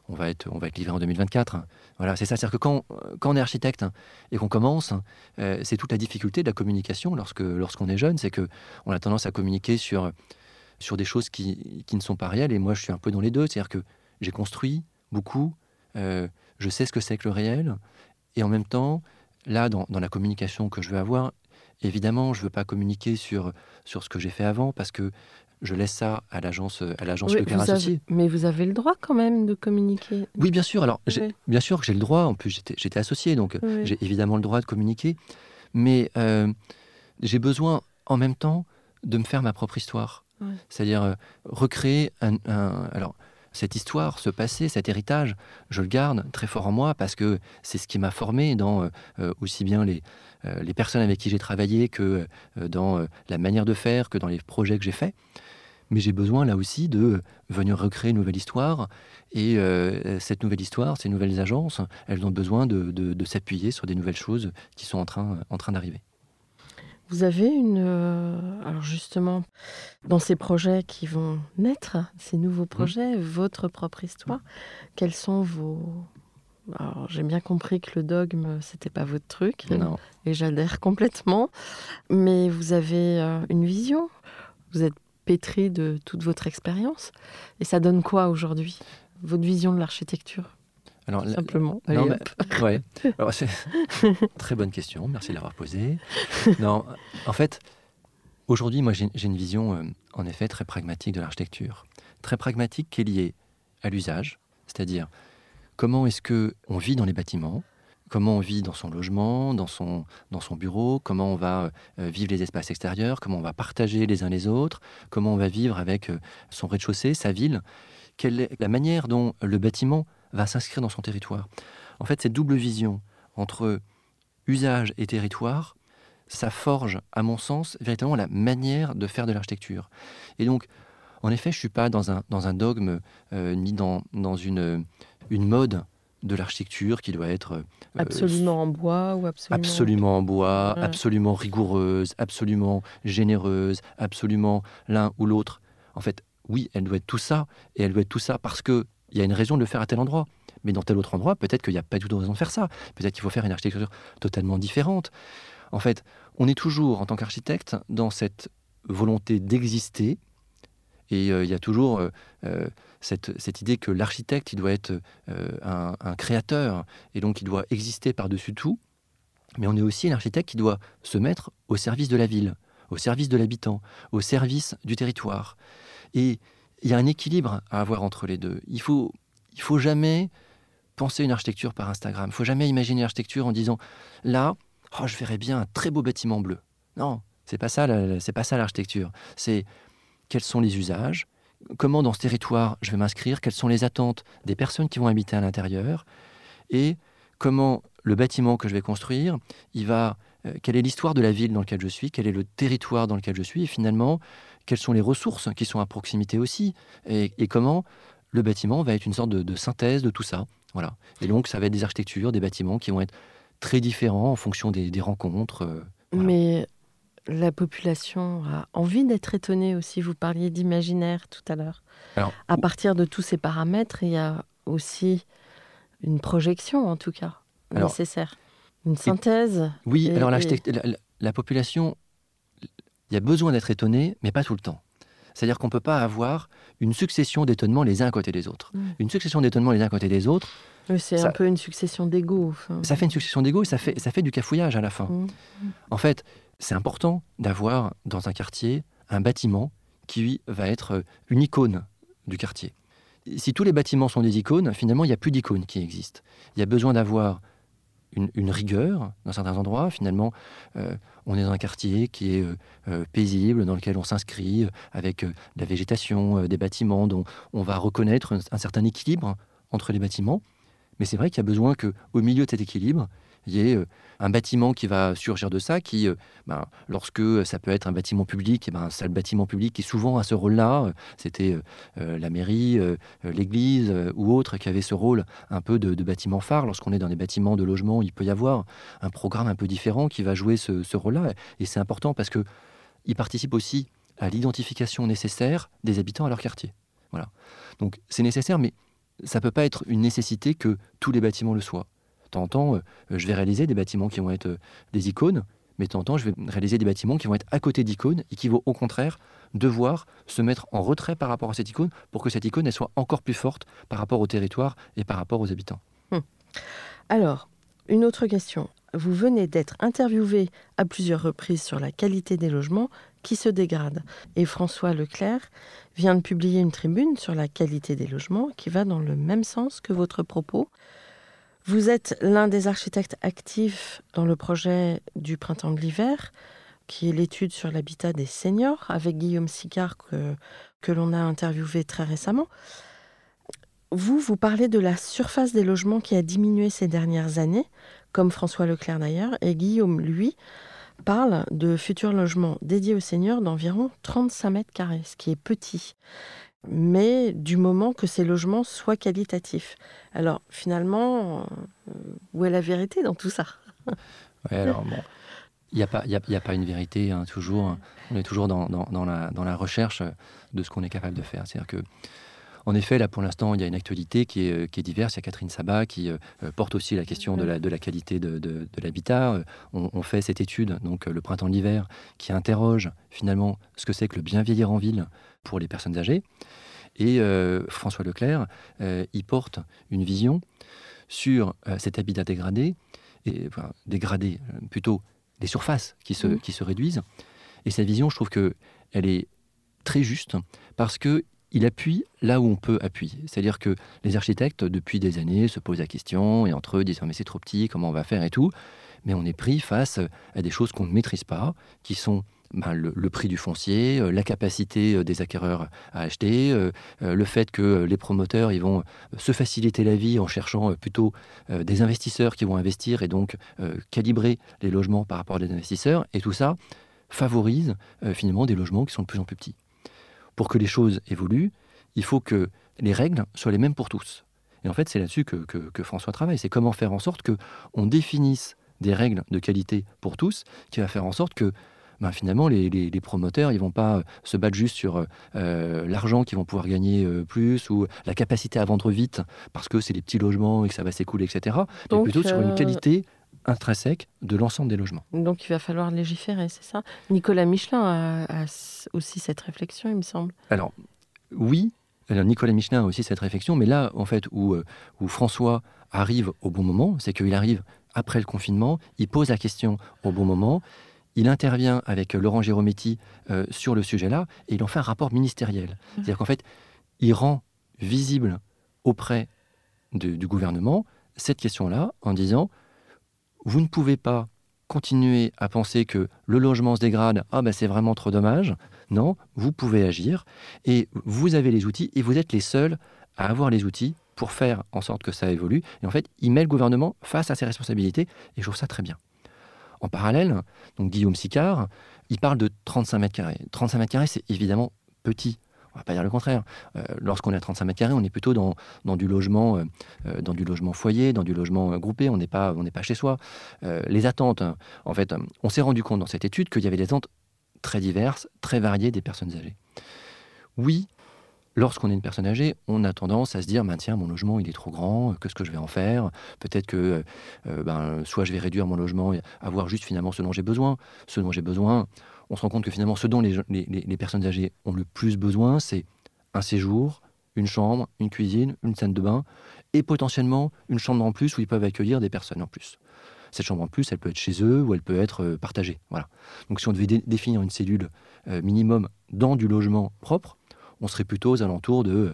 on va être on va être livré en 2024 voilà c'est ça. C'est à dire que quand, quand on est architecte et qu'on commence c'est toute la difficulté de la communication lorsque lorsqu'on est jeune c'est que on a tendance à communiquer sur sur des choses qui, qui, ne sont pas réelles et moi je suis un peu dans les deux. C'est à dire que j'ai construit beaucoup, euh, je sais ce que c'est que le réel, et en même temps, là, dans, la communication que je veux avoir, évidemment, je ne veux pas communiquer sur, sur ce que j'ai fait avant, parce que je laisse ça à l'agence à l'agence oui, Associé. Mais vous avez le droit quand même de communiquer. Oui, bien sûr. Alors, bien sûr que j'ai le droit. En plus, j'étais associé, donc j'ai évidemment le droit de communiquer. Mais euh, j'ai besoin, en même temps, de me faire ma propre histoire. C'est-à-dire euh, recréer un, un, Alors, cette histoire, ce passé, cet héritage, je le garde très fort en moi parce que c'est ce qui m'a formé dans euh, euh, aussi bien les, euh, les personnes avec qui j'ai travaillé que dans la manière de faire, que dans les projets que j'ai faits. Mais j'ai besoin là aussi de venir recréer une nouvelle histoire. Et cette nouvelle histoire, ces nouvelles agences, elles ont besoin de, de s'appuyer sur des nouvelles choses qui sont en train, en train d'arriver. Vous avez une... Euh, alors justement, dans ces projets qui vont naître, ces nouveaux mmh. projets, votre propre histoire, quels sont vos... Alors j'ai bien compris que le dogme, c'était pas votre truc, non. et j'adhère complètement, mais vous avez euh, une vision, vous êtes pétri de toute votre expérience, et ça donne quoi aujourd'hui Votre vision de l'architecture? Alors, Simplement. ouais. très bonne question. Merci de l'avoir posée. non, en fait, aujourd'hui, moi, j'ai une vision, euh, en effet, très pragmatique de l'architecture. Très pragmatique qui est liée à l'usage, c'est-à-dire comment est-ce que on vit dans les bâtiments, comment on vit dans son logement, dans son, dans son bureau, comment on va euh, vivre les espaces extérieurs, comment on va partager les uns les autres, comment on va vivre avec euh, son rez-de-chaussée, sa ville, quelle est la manière dont le bâtiment va s'inscrire dans son territoire. En fait, cette double vision entre usage et territoire, ça forge, à mon sens, véritablement la manière de faire de l'architecture. Et donc, en effet, je ne suis pas dans un, dans un dogme euh, ni dans, dans une, une mode de l'architecture qui doit être... Euh, absolument en bois ou absolument... Absolument en bois, absolument rigoureuse, absolument généreuse, absolument l'un ou l'autre. En fait, oui, elle doit être tout ça, et elle doit être tout ça parce que il y a une raison de le faire à tel endroit. Mais dans tel autre endroit, peut-être qu'il n'y a pas du tout de raison de faire ça. Peut-être qu'il faut faire une architecture totalement différente. En fait, on est toujours, en tant qu'architecte, dans cette volonté d'exister. Et euh, il y a toujours euh, euh, cette, idée que l'architecte, il doit être un, un, créateur, et donc il doit exister par-dessus tout. Mais on est aussi l'architecte qui doit se mettre au service de la ville, au service de l'habitant, au service du territoire. Et il y a un équilibre à avoir entre les deux. Il faut, il faut jamais penser une architecture par Instagram. Il faut jamais imaginer l'architecture en disant là, oh, je verrais bien un très beau bâtiment bleu. Non, c'est pas ça, c'est pas ça l'architecture. C'est quels sont les usages, comment dans ce territoire je vais m'inscrire, quelles sont les attentes des personnes qui vont habiter à l'intérieur, et comment le bâtiment que je vais construire, il va, euh, quelle est l'histoire de la ville dans laquelle je suis, quel est le territoire dans lequel je suis, et finalement quelles sont les ressources qui sont à proximité aussi, et, comment le bâtiment va être une sorte de, synthèse de tout ça. Voilà. Et donc, ça va être des architectures, des bâtiments qui vont être très différents en fonction des, rencontres. Euh, Mais la population a envie d'être étonnée aussi. Vous parliez d'imaginaire tout à l'heure. À partir de tous ces paramètres, il y a aussi une projection, en tout cas, nécessaire. Une synthèse. oui, alors la, la, population, il y a besoin d'être étonné, mais pas tout le temps. C'est-à-dire qu'on ne peut pas avoir une succession d'étonnements les uns à côté des autres. Mm. Une succession d'étonnements les uns à côté des autres. c'est un peu une succession d'ego. Ça fait une succession d'ego et ça fait, ça fait du cafouillage à la fin. Mm. En fait, c'est important d'avoir dans un quartier un bâtiment qui va être une icône du quartier. Si tous les bâtiments sont des icônes, finalement, il n'y a plus d'icônes qui existent. Il y a besoin d'avoir une, rigueur dans certains endroits. Finalement, euh, on est dans un quartier qui est euh, euh, paisible, dans lequel on s'inscrit avec la végétation, des bâtiments dont on va reconnaître un, certain équilibre entre les bâtiments. Mais c'est vrai qu'il y a besoin qu'au milieu de cet équilibre, il y ait euh, un bâtiment qui va surgir de ça, qui, euh, ben, lorsque ça peut être un bâtiment public, et ben, c'est le bâtiment public qui souvent a ce rôle-là. C'était euh, la mairie, l'église ou autre qui avait ce rôle un peu de, bâtiment phare. Lorsqu'on est dans des bâtiments de logement, il peut y avoir un programme un peu différent qui va jouer ce, rôle-là. Et c'est important parce que il participe aussi à l'identification nécessaire des habitants à leur quartier. Voilà. Donc c'est nécessaire, mais ça ne peut pas être une nécessité que tous les bâtiments le soient. Temps, euh, je vais réaliser des bâtiments qui vont être euh, des icônes, mais temps, je vais réaliser des bâtiments qui vont être à côté d'icônes et qui vont au contraire devoir se mettre en retrait par rapport à cette icône pour que cette icône soit encore plus forte par rapport au territoire et par rapport aux habitants. Hum. Alors, une autre question. Vous venez d'être interviewé à plusieurs reprises sur la qualité des logements qui se dégradent. Et François Leclerc vient de publier une tribune sur la qualité des logements qui va dans le même sens que votre propos. Vous êtes l'un des architectes actifs dans le projet du printemps de l'hiver, qui est l'étude sur l'habitat des seniors, avec Guillaume Sicard, que, l'on a interviewé très récemment. Vous, vous parlez de la surface des logements qui a diminué ces dernières années, comme François Leclerc d'ailleurs, et Guillaume, lui, parle de futurs logements dédiés aux seniors d'environ 35 mètres carrés, ce qui est petit mais du moment que ces logements soient qualitatifs. Alors finalement, euh, où est la vérité dans tout ça? Il n'y a, a, pas une vérité, hein, toujours. On est toujours dans, la, dans, la, recherche de ce qu'on est capable de faire. C'est-à-dire que, en effet, là pour l'instant, il y a une actualité qui est, qui est diverse. Il y a Catherine Sabat qui euh, porte aussi la question de la, de la qualité de, de, l'habitat. On, on, fait cette étude, donc le printemps de l'hiver, qui interroge finalement ce que c'est que le bien vieillir en ville pour les personnes âgées. Et euh, François Leclerc, euh, il porte une vision sur euh, cet habitat dégradé, et, enfin, dégradé, plutôt des surfaces qui se, mmh. qui se réduisent. Et sa vision, je trouve qu'elle est très juste parce que il appuie là où on peut appuyer. C'est-à-dire que les architectes, depuis des années, se posent la question et entre eux disent Mais c'est trop petit, comment on va faire et tout. Mais on est pris face à des choses qu'on ne maîtrise pas, qui sont ben, le, prix du foncier, euh, la capacité euh, des acquéreurs à acheter, euh, le fait que les promoteurs ils vont se faciliter la vie en cherchant plutôt des investisseurs qui vont investir et donc calibrer les logements par rapport à des investisseurs. Et tout ça favorise finalement des logements qui sont de plus en plus petits. Pour que les choses évoluent, il faut que les règles soient les mêmes pour tous. Et en fait, c'est là-dessus que, que, François travaille. C'est comment faire en sorte qu'on définisse des règles de qualité pour tous, qui va faire en sorte que ben, finalement, les, promoteurs, ils vont pas se battre juste sur euh, l'argent qu'ils vont pouvoir gagner euh, plus ou la capacité à vendre vite parce que c'est des petits logements et que ça va s'écouler, etc. mais plutôt sur une euh, qualité intrinsèque de l'ensemble des logements. Donc il va falloir légiférer, c'est ça? Nicolas Michelin a, aussi cette réflexion, il me semble. Alors, oui, alors, Nicolas Michelin a aussi cette réflexion, mais là, en fait, où, où François arrive au bon moment, c'est qu'il arrive après le confinement, il pose la question au bon moment, il intervient avec Laurent Girometti euh, sur le sujet-là et il en fait un rapport ministériel. Mmh. C'est-à-dire qu'en fait, il rend visible auprès du gouvernement cette question-là en disant vous ne pouvez pas continuer à penser que le logement se dégrade, ah ben c'est vraiment trop dommage. Non, vous pouvez agir et vous avez les outils et vous êtes les seuls à avoir les outils pour faire en sorte que ça évolue. Et en fait, il met le gouvernement face à ses responsabilités et je trouve ça très bien. En parallèle, Guillaume Sicard, il parle de 35 mètres carrés. 35 mètres carrés, c'est évidemment petit. On va pas dire le contraire. Euh, lorsqu'on est à 35 mètres carrés, on est plutôt dans, du logement, euh, euh, dans du logement foyer, dans du logement groupé. On n'est pas, on n'est pas chez soi. les attentes, en fait, on s'est rendu compte dans cette étude qu'il y avait des attentes très diverses, très variées des personnes âgées. Oui, lorsqu'on est une personne âgée, on a tendance à se dire, ben, tiens, mon logement, il est trop grand, qu'est-ce que je vais en faire? Peut-être que ben, soit je vais réduire mon logement, avoir juste finalement ce dont j'ai besoin. Ce dont j'ai besoin, on se rend compte que finalement, ce dont les, personnes âgées ont le plus besoin, c'est un séjour, une chambre, une cuisine, une salle de bain, et potentiellement une chambre en plus où ils peuvent accueillir des personnes en plus. Cette chambre en plus, elle peut être chez eux ou elle peut être euh, partagée. Voilà. Donc si on devait définir une cellule euh, minimum dans du logement propre, on serait plutôt aux alentours de euh,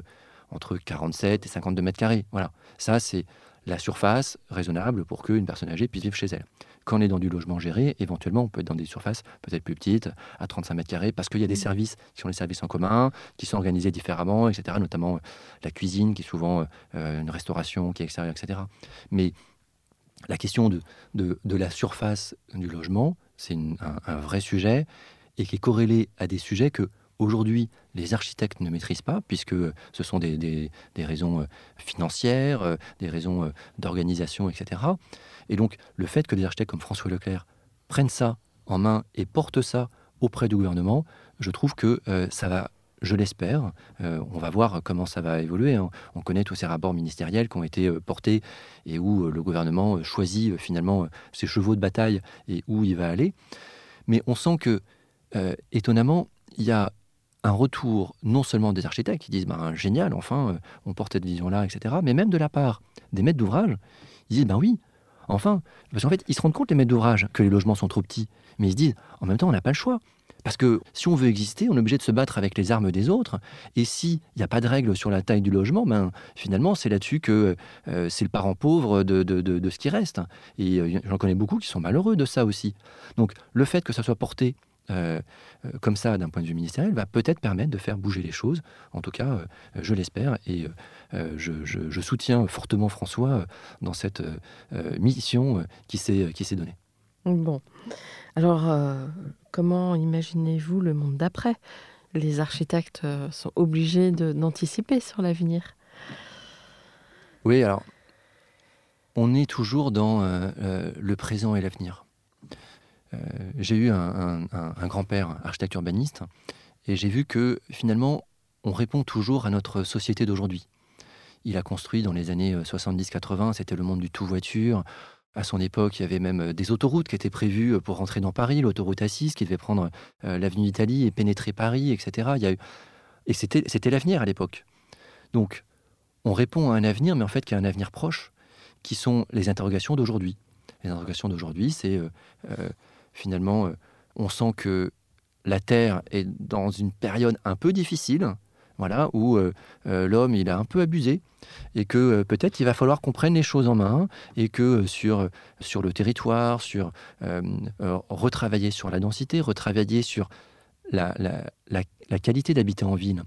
entre 47 et 52 mètres carrés. Voilà. Ça, c'est la surface raisonnable pour qu'une personne âgée puisse vivre chez elle. Quand on est dans du logement géré, éventuellement, on peut être dans des surfaces peut-être plus petites, à 35 mètres carrés, parce qu'il y a des mmh. services qui sont les services en commun, qui sont organisés différemment, etc. Notamment euh, la cuisine, qui est souvent euh, euh, une restauration qui est extérieure, etc. Mais la question de, de, la surface du logement, c'est un, un vrai sujet et qui est corrélé à des sujets que aujourd'hui les architectes ne maîtrisent pas, puisque ce sont des, des, raisons financières, des raisons d'organisation, etc. Et donc, le fait que des architectes comme François Leclerc prennent ça en main et portent ça auprès du gouvernement, je trouve que euh, ça va, je l'espère, euh, on va voir comment ça va évoluer. Hein. On connaît tous ces rapports ministériels qui ont été euh, portés et où le gouvernement choisit finalement ses chevaux de bataille et où il va aller. Mais on sent que, étonnamment, il y a un retour non seulement des architectes qui disent ben, génial, enfin, on porte cette vision-là, etc., mais même de la part des maîtres d'ouvrage, ils disent ben oui, Enfin, parce qu'en fait, ils se rendent compte, les maîtres d'ouvrage, que les logements sont trop petits. Mais ils se disent, en même temps, on n'a pas le choix. Parce que si on veut exister, on est obligé de se battre avec les armes des autres. Et s'il n'y a pas de règle sur la taille du logement, ben, finalement, c'est là-dessus que euh, c'est le parent pauvre de, de, ce qui reste. Et euh, j'en connais beaucoup qui sont malheureux de ça aussi. Donc, le fait que ça soit porté euh, euh, comme ça d'un point de vue ministériel va peut-être permettre de faire bouger les choses. En tout cas, euh, je l'espère et je, soutiens fortement François dans cette mission qui s'est donnée. Bon, alors comment imaginez-vous le monde d'après? Les architectes sont obligés d'anticiper sur l'avenir. Oui, alors on est toujours dans le présent et l'avenir. Euh, j'ai eu un, grand-père architecte urbaniste et j'ai vu que finalement, on répond toujours à notre société d'aujourd'hui. Il a construit dans les années 70-80, euh, c'était le monde du tout voiture. À son époque, il y avait même euh, des autoroutes qui étaient prévues pour rentrer dans Paris, l'autoroute A6 qui devait prendre l'avenue d'Italie et pénétrer Paris, etc. A. Et c'était, l'avenir à l'époque. Donc, on répond à un avenir, mais en fait, qui est un avenir proche, qui sont les interrogations d'aujourd'hui. Les interrogations d'aujourd'hui, c'est finalement, euh, on sent que la Terre est dans une période un peu difficile, voilà, où euh, euh, l'homme il a un peu abusé et que peut-être il va falloir qu'on prenne les choses en main et que sur, sur le territoire, sur retravailler sur la densité, retravailler sur la, la qualité d'habiter en ville.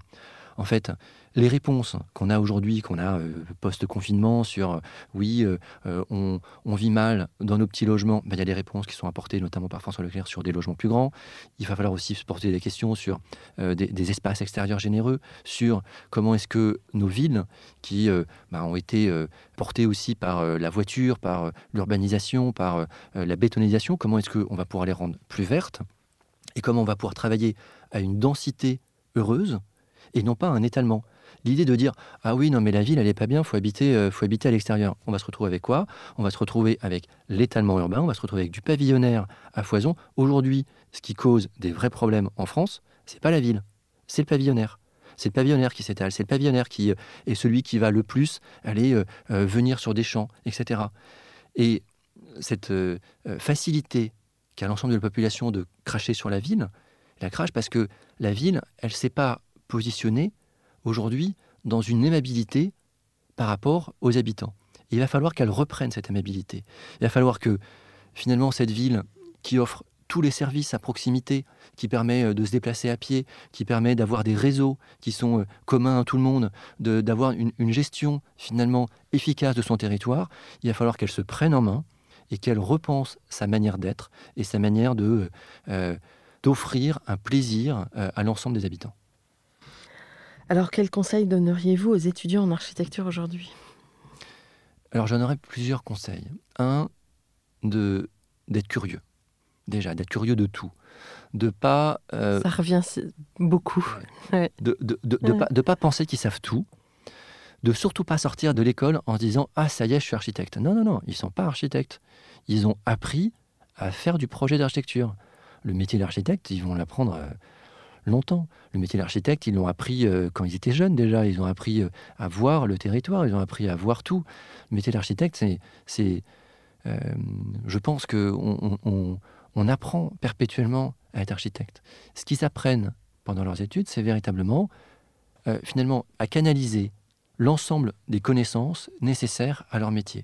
En fait, les réponses qu'on a aujourd'hui, qu'on a euh, post-confinement sur euh, oui, euh, on, vit mal dans nos petits logements, ben, il y a des réponses qui sont apportées notamment par François Leclerc sur des logements plus grands. Il va falloir aussi se porter des questions sur des, espaces extérieurs généreux, sur comment est-ce que nos villes, qui ben, ont été portées aussi par la voiture, par l'urbanisation, par la bétonisation, comment est-ce qu'on va pouvoir les rendre plus vertes et comment on va pouvoir travailler à une densité heureuse et non pas un étalement. L'idée de dire ah oui non mais la ville elle est pas bien, faut habiter, euh, faut habiter à l'extérieur. On va se retrouver avec quoi? On va se retrouver avec l'étalement urbain, on va se retrouver avec du pavillonnaire à foison. Aujourd'hui, ce qui cause des vrais problèmes en France, c'est pas la ville, c'est le pavillonnaire. C'est le pavillonnaire qui s'étale, c'est le pavillonnaire qui euh, est celui qui va le plus aller euh, venir sur des champs, etc. Et cette facilité qu'a l'ensemble de la population de cracher sur la ville, la crache parce que la ville, elle s'est pas positionnée aujourd'hui dans une aimabilité par rapport aux habitants. il va falloir qu'elle reprenne cette aimabilité. Il va falloir que finalement cette ville qui offre tous les services à proximité, qui permet euh, de se déplacer à pied, qui permet d'avoir des réseaux qui sont euh, communs à tout le monde, d'avoir une, gestion finalement efficace de son territoire, il va falloir qu'elle se prenne en main et qu'elle repense sa manière d'être et sa manière euh, d'offrir un plaisir à l'ensemble des habitants. Alors, quel conseil donneriez-vous aux étudiants en architecture aujourd'hui? Alors, j'en aurais plusieurs conseils. Un, de d'être curieux. Déjà, d'être curieux de tout. De pas. euh, Ça revient beaucoup. Ouais. De ne de, de, ouais. pas, pas penser qu'ils savent tout. De surtout pas sortir de l'école en se disant Ah, ça y est, je suis architecte. Non, non, non, ils ne sont pas architectes. Ils ont appris à faire du projet d'architecture. Le métier d'architecte, ils vont l'apprendre euh, longtemps. Le métier d'architecte, ils l'ont appris euh, quand ils étaient jeunes déjà. Ils ont appris euh, à voir le territoire, ils ont appris à voir tout. Le métier d'architecte, c'est. Euh, je pense qu'on on, on, apprend perpétuellement à être architecte. Ce qu'ils apprennent pendant leurs études, c'est véritablement, finalement, à canaliser l'ensemble des connaissances nécessaires à leur métier.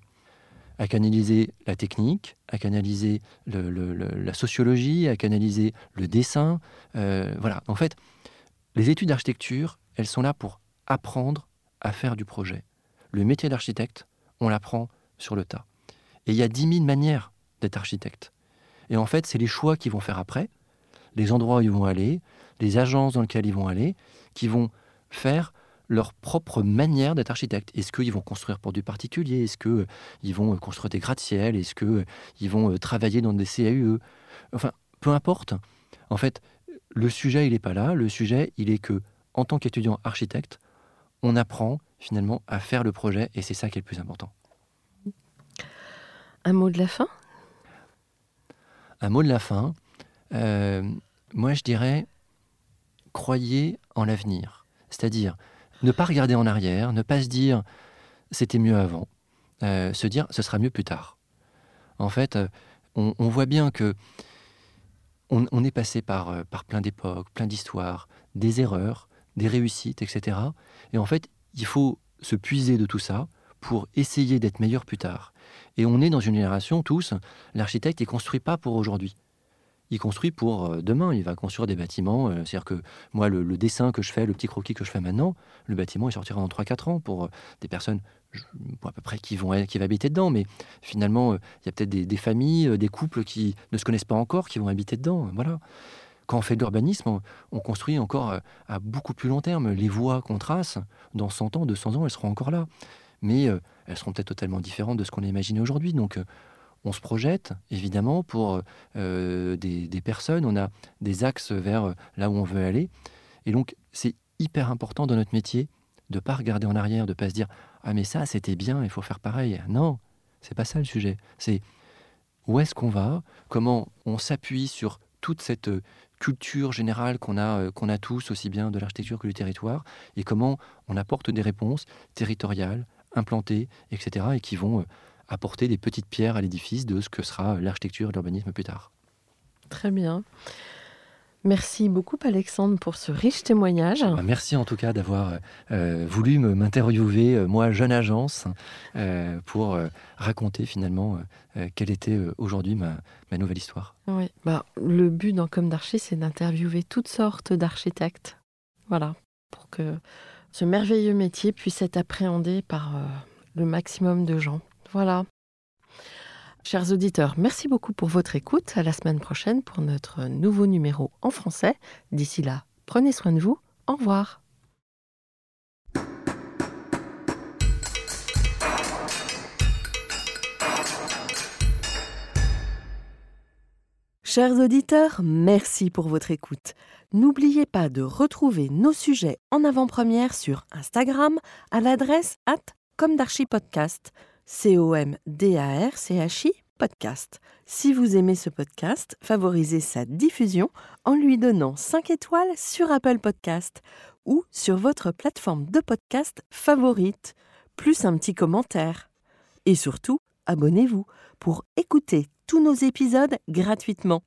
À canaliser la technique, à canaliser la sociologie, à canaliser le dessin. Euh, voilà. En fait, les études d'architecture, elles sont là pour apprendre à faire du projet. Le métier d'architecte, on l'apprend sur le tas. Et il y a 10 000 manières d'être architecte. Et en fait, c'est les choix qu'ils vont faire après, les endroits où ils vont aller, les agences dans lesquelles ils vont aller, qui vont faire leur propre manière d'être architecte. Est-ce qu'ils vont construire pour du particulier? Est-ce qu'ils vont construire des gratte-ciel? Est-ce qu'ils vont travailler dans des CAUE Enfin, peu importe. En fait, le sujet, il n'est pas là. Le sujet, il est que, en tant qu'étudiant architecte, on apprend finalement à faire le projet et c'est ça qui est le plus important. Un mot de la fin? Un mot de la fin. Euh, moi, je dirais, croyez en l'avenir. C'est-à-dire, ne pas regarder en arrière, ne pas se dire, c'était mieux avant. Euh, se dire, ce sera mieux plus tard. En fait, on, on voit bien que on, est passé par, par plein d'époques, plein d'histoires, des erreurs, des réussites, etc. Et en fait, il faut se puiser de tout ça pour essayer d'être meilleur plus tard. Et on est dans une génération, tous, l'architecte ne construit pas pour aujourd'hui. Il construit pour demain. Il va construire des bâtiments. C'est-à-dire que moi, le, dessin que je fais, le petit croquis que je fais maintenant, le bâtiment, il sortira dans 3-4 ans pour des personnes à peu près qui vont, qui vont habiter dedans. Mais finalement, il y a peut-être des, familles, des couples qui ne se connaissent pas encore, qui vont habiter dedans. Voilà. Quand on fait de l'urbanisme, on, on, construit encore à beaucoup plus long terme. Les voies qu'on trace, dans 100 ans, 200 ans, elles seront encore là. Mais euh, elles seront peut-être totalement différentes de ce qu'on a imaginé aujourd'hui. Donc, euh, on se projette, évidemment, pour euh, des, personnes. On a des axes vers là où on veut aller. Et donc, c'est hyper important dans notre métier de ne pas regarder en arrière, de ne pas se dire Ah, mais ça, c'était bien, il faut faire pareil. Non, c'est pas ça le sujet. C'est où est-ce qu'on va, comment on s'appuie sur toute cette culture générale qu'on a, qu'on a tous, aussi bien de l'architecture que du territoire, et comment on apporte des réponses territoriales, implantées, etc., et qui vont apporter des petites pierres à l'édifice de ce que sera l'architecture et l'urbanisme plus tard. Très bien. Merci beaucoup Alexandre pour ce riche témoignage. Merci en tout cas d'avoir euh, voulu m'interviewer, euh, moi jeune agence, euh, pour raconter finalement quelle était aujourd'hui ma, ma, nouvelle histoire. Oui, bah, le but dans Comme d'Archi, c'est d'interviewer toutes sortes d'architectes. Voilà, pour que ce merveilleux métier puisse être appréhendé par le maximum de gens. Voilà. Chers auditeurs, merci beaucoup pour votre écoute. À la semaine prochaine pour notre nouveau numéro en français. D'ici là, prenez soin de vous. Au revoir. Chers auditeurs, merci pour votre écoute. N'oubliez pas de retrouver nos sujets en avant-première sur Instagram à l'adresse at comdarchipodcast. C-O-M-D-A-R-C-H-I podcast. Si vous aimez ce podcast, favorisez sa diffusion en lui donnant 5 étoiles sur Apple Podcast ou sur votre plateforme de podcast favorite, plus un petit commentaire. Et surtout, abonnez-vous pour écouter tous nos épisodes gratuitement.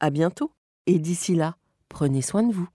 À bientôt et d'ici là, prenez soin de vous.